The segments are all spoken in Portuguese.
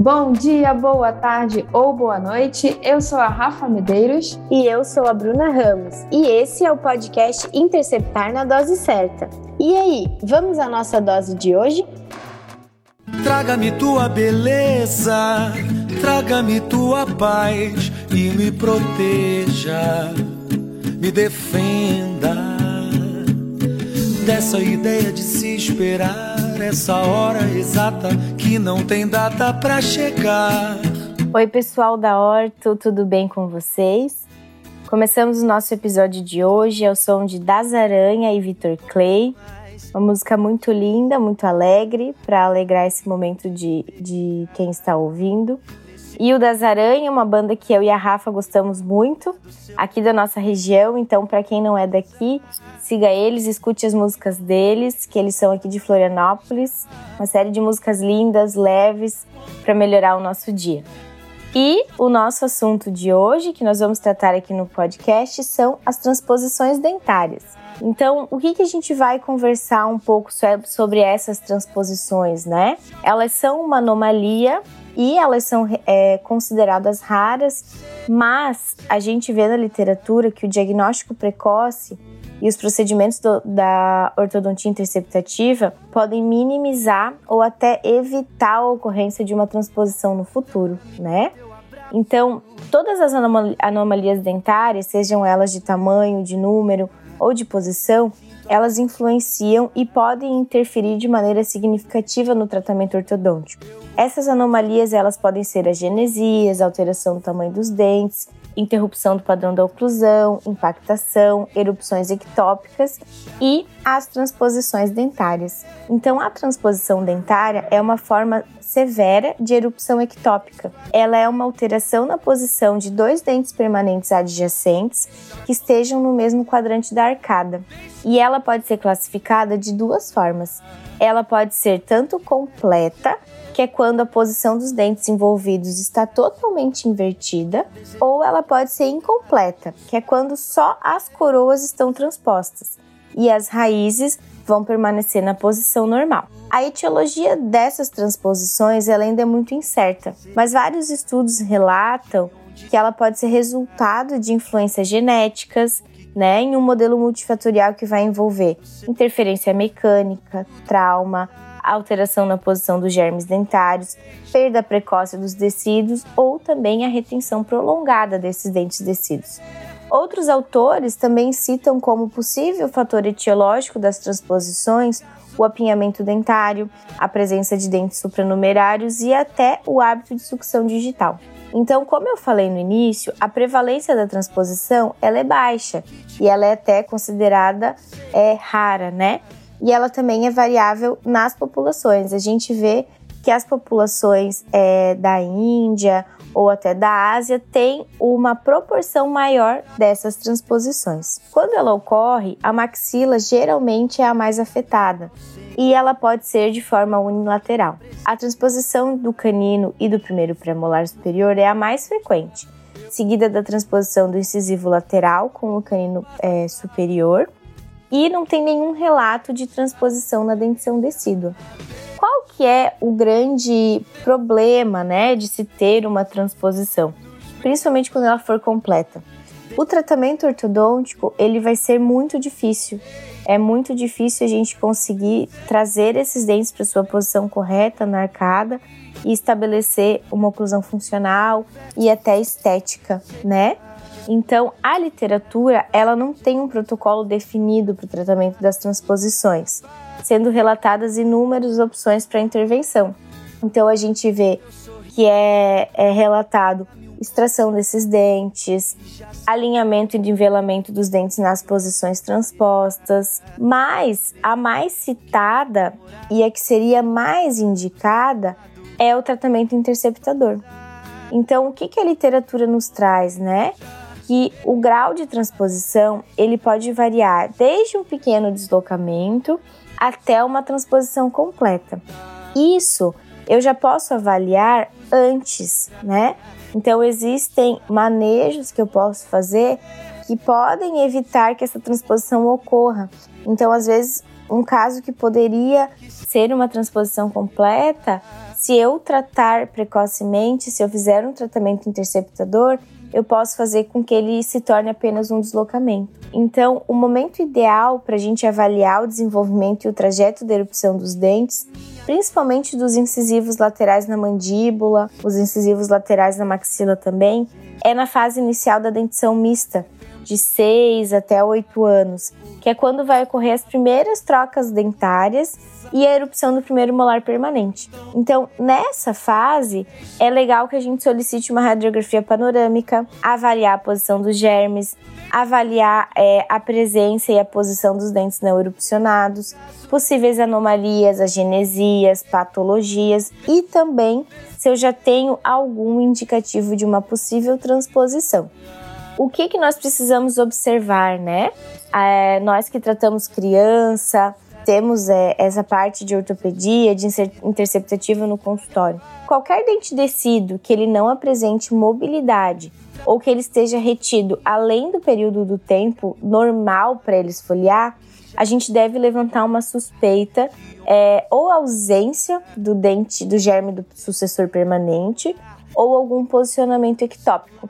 Bom dia, boa tarde ou boa noite. Eu sou a Rafa Medeiros. E eu sou a Bruna Ramos. E esse é o podcast Interceptar na Dose Certa. E aí, vamos à nossa dose de hoje? Traga-me tua beleza, traga-me tua paz e me proteja, me defenda dessa ideia de se esperar essa hora exata que não tem data para chegar. Oi, pessoal da Horto, tudo bem com vocês? Começamos o nosso episódio de hoje ao som de Das Aranha e Vitor Clay. Uma música muito linda, muito alegre, para alegrar esse momento de, de quem está ouvindo. E o das Aranha, uma banda que eu e a Rafa gostamos muito, aqui da nossa região. Então, para quem não é daqui, siga eles, escute as músicas deles, que eles são aqui de Florianópolis. Uma série de músicas lindas, leves, para melhorar o nosso dia. E o nosso assunto de hoje, que nós vamos tratar aqui no podcast, são as transposições dentárias. Então, o que, que a gente vai conversar um pouco sobre essas transposições, né? Elas são uma anomalia e elas são é, consideradas raras, mas a gente vê na literatura que o diagnóstico precoce e os procedimentos do, da ortodontia interceptativa podem minimizar ou até evitar a ocorrência de uma transposição no futuro, né? Então, todas as anomalias dentárias, sejam elas de tamanho, de número ou de posição, elas influenciam e podem interferir de maneira significativa no tratamento ortodôntico. Essas anomalias elas podem ser as genesias, alteração do tamanho dos dentes, interrupção do padrão da oclusão, impactação, erupções ectópicas e as transposições dentárias. Então, a transposição dentária é uma forma severa de erupção ectópica. Ela é uma alteração na posição de dois dentes permanentes adjacentes que estejam no mesmo quadrante da arcada. E ela pode ser classificada de duas formas. Ela pode ser tanto completa, que é quando a posição dos dentes envolvidos está totalmente invertida, ou ela pode ser incompleta, que é quando só as coroas estão transpostas e as raízes vão permanecer na posição normal. A etiologia dessas transposições ela ainda é muito incerta, mas vários estudos relatam que ela pode ser resultado de influências genéticas, né, em um modelo multifatorial que vai envolver interferência mecânica, trauma, alteração na posição dos germes dentários, perda precoce dos tecidos ou também a retenção prolongada desses dentes descidos. Outros autores também citam como possível fator etiológico das transposições o apinhamento dentário, a presença de dentes supranumerários e até o hábito de sucção digital. Então, como eu falei no início, a prevalência da transposição ela é baixa e ela é até considerada é, rara, né? e ela também é variável nas populações. A gente vê que as populações é, da Índia ou até da Ásia têm uma proporção maior dessas transposições. Quando ela ocorre, a maxila geralmente é a mais afetada e ela pode ser de forma unilateral. A transposição do canino e do primeiro premolar superior é a mais frequente, seguida da transposição do incisivo lateral com o canino é, superior e não tem nenhum relato de transposição na dentição decídua. Que é o grande problema, né, de se ter uma transposição, principalmente quando ela for completa? O tratamento ortodôntico, ele vai ser muito difícil. É muito difícil a gente conseguir trazer esses dentes para sua posição correta na arcada e estabelecer uma oclusão funcional e até estética, né? Então, a literatura, ela não tem um protocolo definido para o tratamento das transposições, sendo relatadas inúmeras opções para intervenção. Então, a gente vê que é, é relatado extração desses dentes, alinhamento e nivelamento dos dentes nas posições transpostas, mas a mais citada e a que seria mais indicada é o tratamento interceptador. Então, o que, que a literatura nos traz, né? que o grau de transposição ele pode variar desde um pequeno deslocamento até uma transposição completa. Isso eu já posso avaliar antes, né? Então existem manejos que eu posso fazer que podem evitar que essa transposição ocorra. Então, às vezes, um caso que poderia ser uma transposição completa, se eu tratar precocemente, se eu fizer um tratamento interceptador, eu posso fazer com que ele se torne apenas um deslocamento. Então, o momento ideal para a gente avaliar o desenvolvimento e o trajeto da erupção dos dentes, principalmente dos incisivos laterais na mandíbula, os incisivos laterais na maxila também, é na fase inicial da dentição mista, de 6 até 8 anos, que é quando vai ocorrer as primeiras trocas dentárias e a erupção do primeiro molar permanente. Então, nessa fase, é legal que a gente solicite uma radiografia panorâmica, avaliar a posição dos germes, avaliar é, a presença e a posição dos dentes não erupcionados, possíveis anomalias, agenesias, patologias e também se eu já tenho algum indicativo de uma possível transposição o que, que nós precisamos observar, né? É, nós que tratamos criança, temos é, essa parte de ortopedia, de interceptativa no consultório. Qualquer dente descido que ele não apresente mobilidade ou que ele esteja retido além do período do tempo normal para ele esfoliar, a gente deve levantar uma suspeita é, ou ausência do dente, do germe do sucessor permanente ou algum posicionamento ectópico.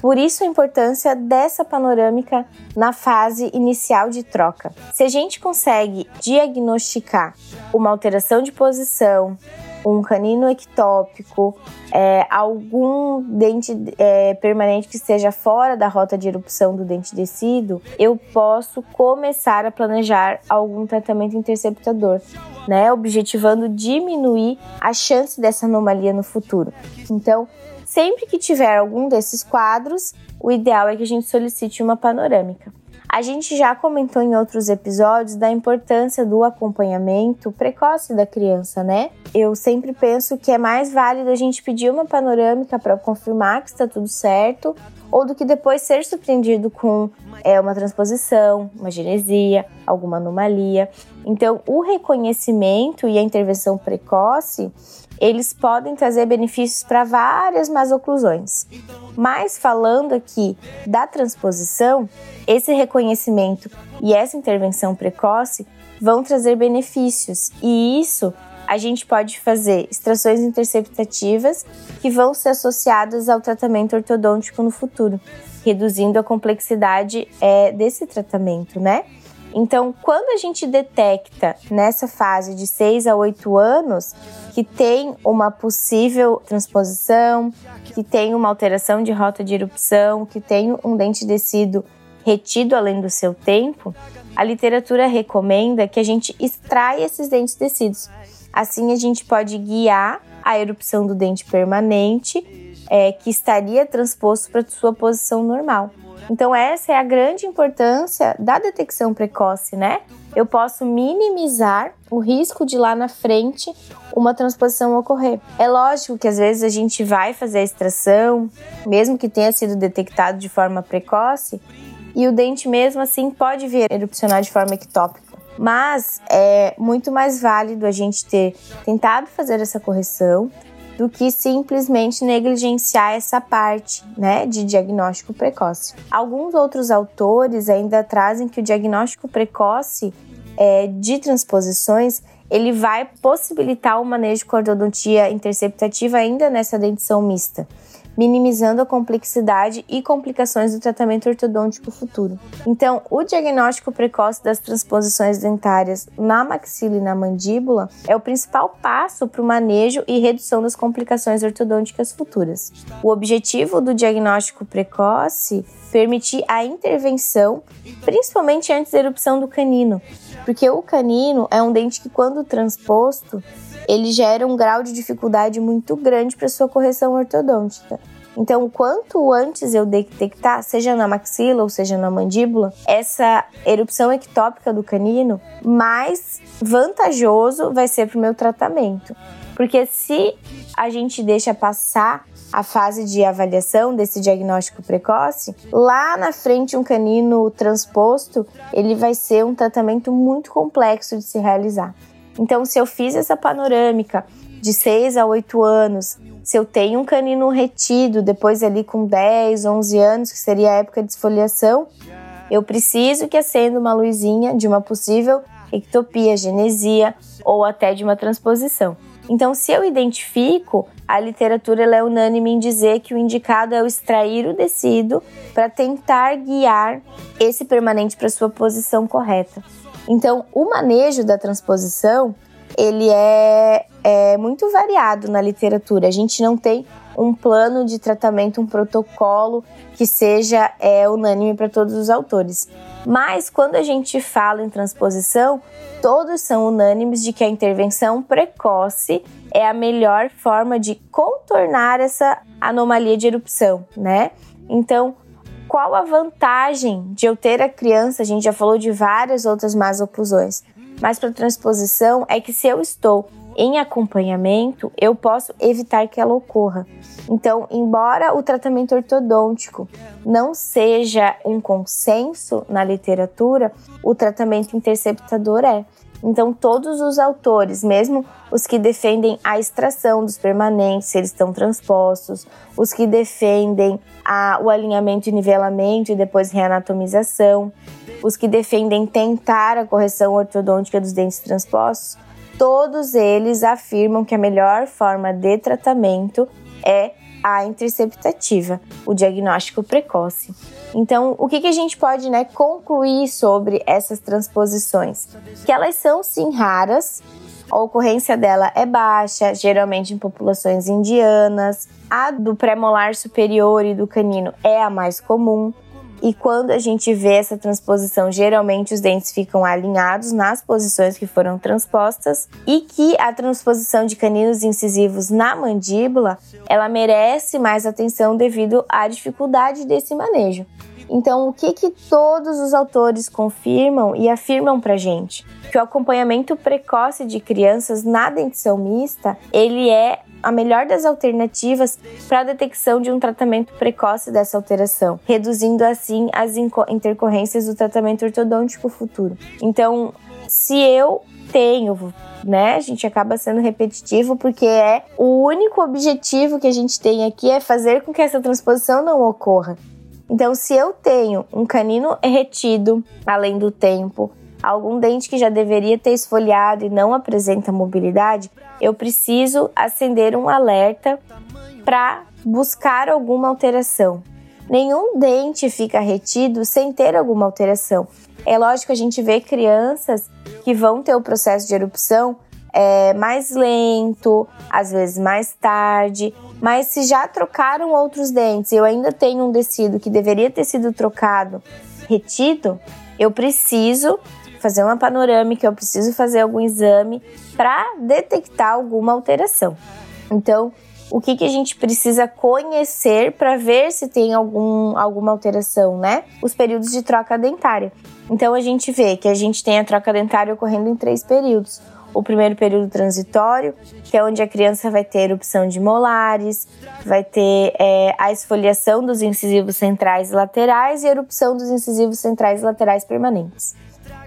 Por isso a importância dessa panorâmica na fase inicial de troca. Se a gente consegue diagnosticar uma alteração de posição, um canino ectópico, é, algum dente é, permanente que esteja fora da rota de erupção do dente descido, eu posso começar a planejar algum tratamento interceptador, né, objetivando diminuir a chance dessa anomalia no futuro. Então, Sempre que tiver algum desses quadros, o ideal é que a gente solicite uma panorâmica. A gente já comentou em outros episódios da importância do acompanhamento precoce da criança, né? Eu sempre penso que é mais válido a gente pedir uma panorâmica para confirmar que está tudo certo, ou do que depois ser surpreendido com é, uma transposição, uma genesia, alguma anomalia. Então, o reconhecimento e a intervenção precoce eles podem trazer benefícios para várias más oclusões. Mas falando aqui da transposição, esse reconhecimento e essa intervenção precoce vão trazer benefícios, e isso a gente pode fazer extrações interceptativas que vão ser associadas ao tratamento ortodôntico no futuro, reduzindo a complexidade é, desse tratamento, né? Então, quando a gente detecta nessa fase de 6 a 8 anos que tem uma possível transposição, que tem uma alteração de rota de erupção, que tem um dente descido retido além do seu tempo, a literatura recomenda que a gente extraia esses dentes descidos. Assim, a gente pode guiar a erupção do dente permanente, é, que estaria transposto para sua posição normal. Então, essa é a grande importância da detecção precoce, né? Eu posso minimizar o risco de lá na frente uma transposição ocorrer. É lógico que às vezes a gente vai fazer a extração, mesmo que tenha sido detectado de forma precoce, e o dente mesmo assim pode vir erupcionar de forma ectópica. Mas é muito mais válido a gente ter tentado fazer essa correção, do que simplesmente negligenciar essa parte, né, de diagnóstico precoce. Alguns outros autores ainda trazem que o diagnóstico precoce é, de transposições ele vai possibilitar o manejo com ortodontia interceptativa ainda nessa dentição mista minimizando a complexidade e complicações do tratamento ortodôntico futuro. Então, o diagnóstico precoce das transposições dentárias na maxila e na mandíbula é o principal passo para o manejo e redução das complicações ortodônticas futuras. O objetivo do diagnóstico precoce permitir a intervenção, principalmente antes da erupção do canino, porque o canino é um dente que, quando transposto, ele gera um grau de dificuldade muito grande para sua correção ortodôntica. Então, quanto antes eu detectar, seja na maxila ou seja na mandíbula, essa erupção ectópica do canino, mais vantajoso vai ser para o meu tratamento. Porque se a gente deixa passar a fase de avaliação desse diagnóstico precoce, lá na frente um canino transposto, ele vai ser um tratamento muito complexo de se realizar. Então, se eu fiz essa panorâmica de 6 a 8 anos, se eu tenho um canino retido depois ali com 10, 11 anos, que seria a época de esfoliação, eu preciso que acenda uma luzinha de uma possível ectopia, genesia ou até de uma transposição. Então, se eu identifico, a literatura é unânime em dizer que o indicado é o extrair o tecido para tentar guiar esse permanente para sua posição correta. Então, o manejo da transposição ele é, é muito variado na literatura. A gente não tem um plano de tratamento, um protocolo que seja é, unânime para todos os autores. Mas quando a gente fala em transposição, todos são unânimes de que a intervenção precoce é a melhor forma de contornar essa anomalia de erupção, né? Então, qual a vantagem de eu ter a criança? A gente já falou de várias outras más oclusões, mas para transposição é que se eu estou em acompanhamento, eu posso evitar que ela ocorra. Então, embora o tratamento ortodôntico não seja um consenso na literatura, o tratamento interceptador é. Então, todos os autores, mesmo os que defendem a extração dos permanentes, eles estão transpostos, os que defendem a, o alinhamento e nivelamento e depois reanatomização, os que defendem tentar a correção ortodôntica dos dentes transpostos, todos eles afirmam que a melhor forma de tratamento é a interceptativa, o diagnóstico precoce. Então, o que, que a gente pode né, concluir sobre essas transposições? Que elas são sim raras, a ocorrência dela é baixa, geralmente em populações indianas. A do pré-molar superior e do canino é a mais comum. E quando a gente vê essa transposição, geralmente os dentes ficam alinhados nas posições que foram transpostas e que a transposição de caninos incisivos na mandíbula, ela merece mais atenção devido à dificuldade desse manejo. Então, o que que todos os autores confirmam e afirmam pra gente? Que o acompanhamento precoce de crianças na dentição mista, ele é a melhor das alternativas para a detecção de um tratamento precoce dessa alteração, reduzindo assim as intercorrências do tratamento ortodôntico futuro. Então, se eu tenho, né? A gente acaba sendo repetitivo porque é o único objetivo que a gente tem aqui é fazer com que essa transposição não ocorra. Então, se eu tenho um canino retido além do tempo, algum dente que já deveria ter esfoliado e não apresenta mobilidade, eu preciso acender um alerta para buscar alguma alteração. Nenhum dente fica retido sem ter alguma alteração. É lógico a gente vê crianças que vão ter o processo de erupção é, mais lento, às vezes mais tarde, mas se já trocaram outros dentes e eu ainda tenho um tecido que deveria ter sido trocado, retido, eu preciso fazer uma panorâmica, eu preciso fazer algum exame para detectar alguma alteração. Então, o que, que a gente precisa conhecer para ver se tem algum, alguma alteração, né? Os períodos de troca dentária. Então, a gente vê que a gente tem a troca dentária ocorrendo em três períodos o primeiro período transitório, que é onde a criança vai ter erupção de molares, vai ter é, a esfoliação dos incisivos centrais e laterais e erupção dos incisivos centrais e laterais permanentes.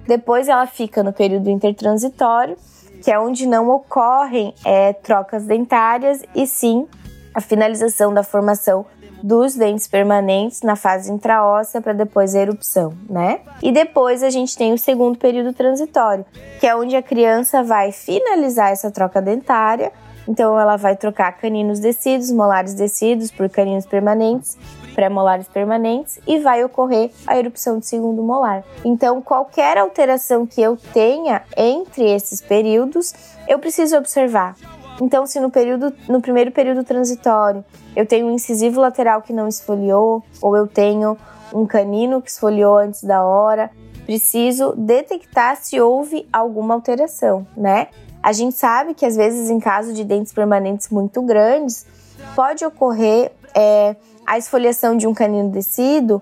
Depois ela fica no período intertransitório, que é onde não ocorrem é, trocas dentárias e sim a finalização da formação dos dentes permanentes na fase intraóssea para depois a erupção, né? E depois a gente tem o segundo período transitório, que é onde a criança vai finalizar essa troca dentária. Então ela vai trocar caninos descidos, molares descidos por caninos permanentes, pré-molares permanentes e vai ocorrer a erupção de segundo molar. Então qualquer alteração que eu tenha entre esses períodos, eu preciso observar então, se no período, no primeiro período transitório, eu tenho um incisivo lateral que não esfoliou, ou eu tenho um canino que esfoliou antes da hora, preciso detectar se houve alguma alteração, né? A gente sabe que às vezes, em caso de dentes permanentes muito grandes, pode ocorrer é, a esfoliação de um canino descido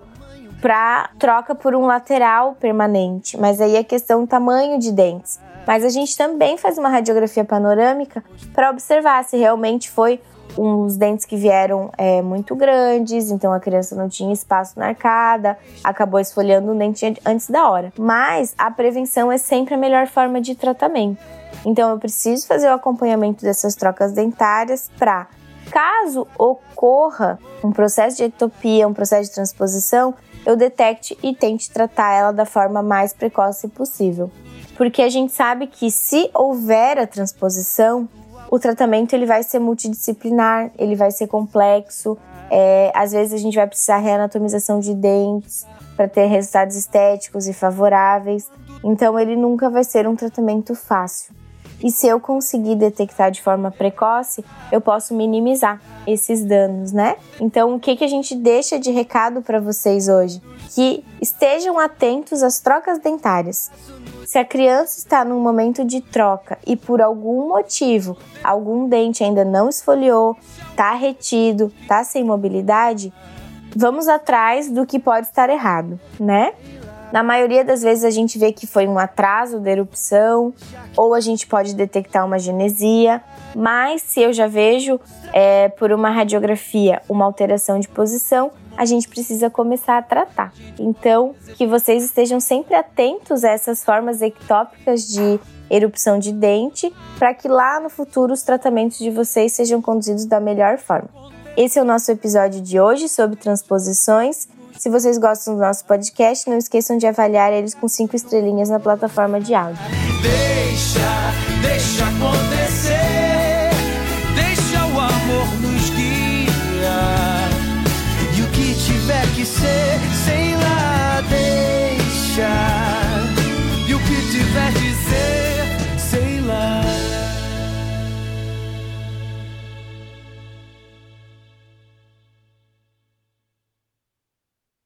para troca por um lateral permanente, mas aí é questão do tamanho de dentes. Mas a gente também faz uma radiografia panorâmica para observar se realmente foi uns dentes que vieram é, muito grandes, então a criança não tinha espaço na arcada, acabou esfoliando o dente antes da hora. Mas a prevenção é sempre a melhor forma de tratamento. Então eu preciso fazer o acompanhamento dessas trocas dentárias para, caso ocorra um processo de ectopia, um processo de transposição, eu detecte e tente tratar ela da forma mais precoce possível. porque a gente sabe que se houver a transposição, o tratamento ele vai ser multidisciplinar, ele vai ser complexo. É, às vezes a gente vai precisar reanatomização de dentes para ter resultados estéticos e favoráveis. Então ele nunca vai ser um tratamento fácil. E se eu conseguir detectar de forma precoce, eu posso minimizar esses danos, né? Então, o que, que a gente deixa de recado para vocês hoje? Que estejam atentos às trocas dentárias. Se a criança está num momento de troca e por algum motivo algum dente ainda não esfoliou, está retido, está sem mobilidade, vamos atrás do que pode estar errado, né? Na maioria das vezes a gente vê que foi um atraso da erupção ou a gente pode detectar uma genesia, mas se eu já vejo é, por uma radiografia uma alteração de posição, a gente precisa começar a tratar. Então, que vocês estejam sempre atentos a essas formas ectópicas de erupção de dente, para que lá no futuro os tratamentos de vocês sejam conduzidos da melhor forma. Esse é o nosso episódio de hoje sobre transposições. Se vocês gostam do nosso podcast, não esqueçam de avaliar eles com cinco estrelinhas na plataforma de áudio. Deixa, deixa acontecer, deixa o amor nos guiar. E o que tiver que ser.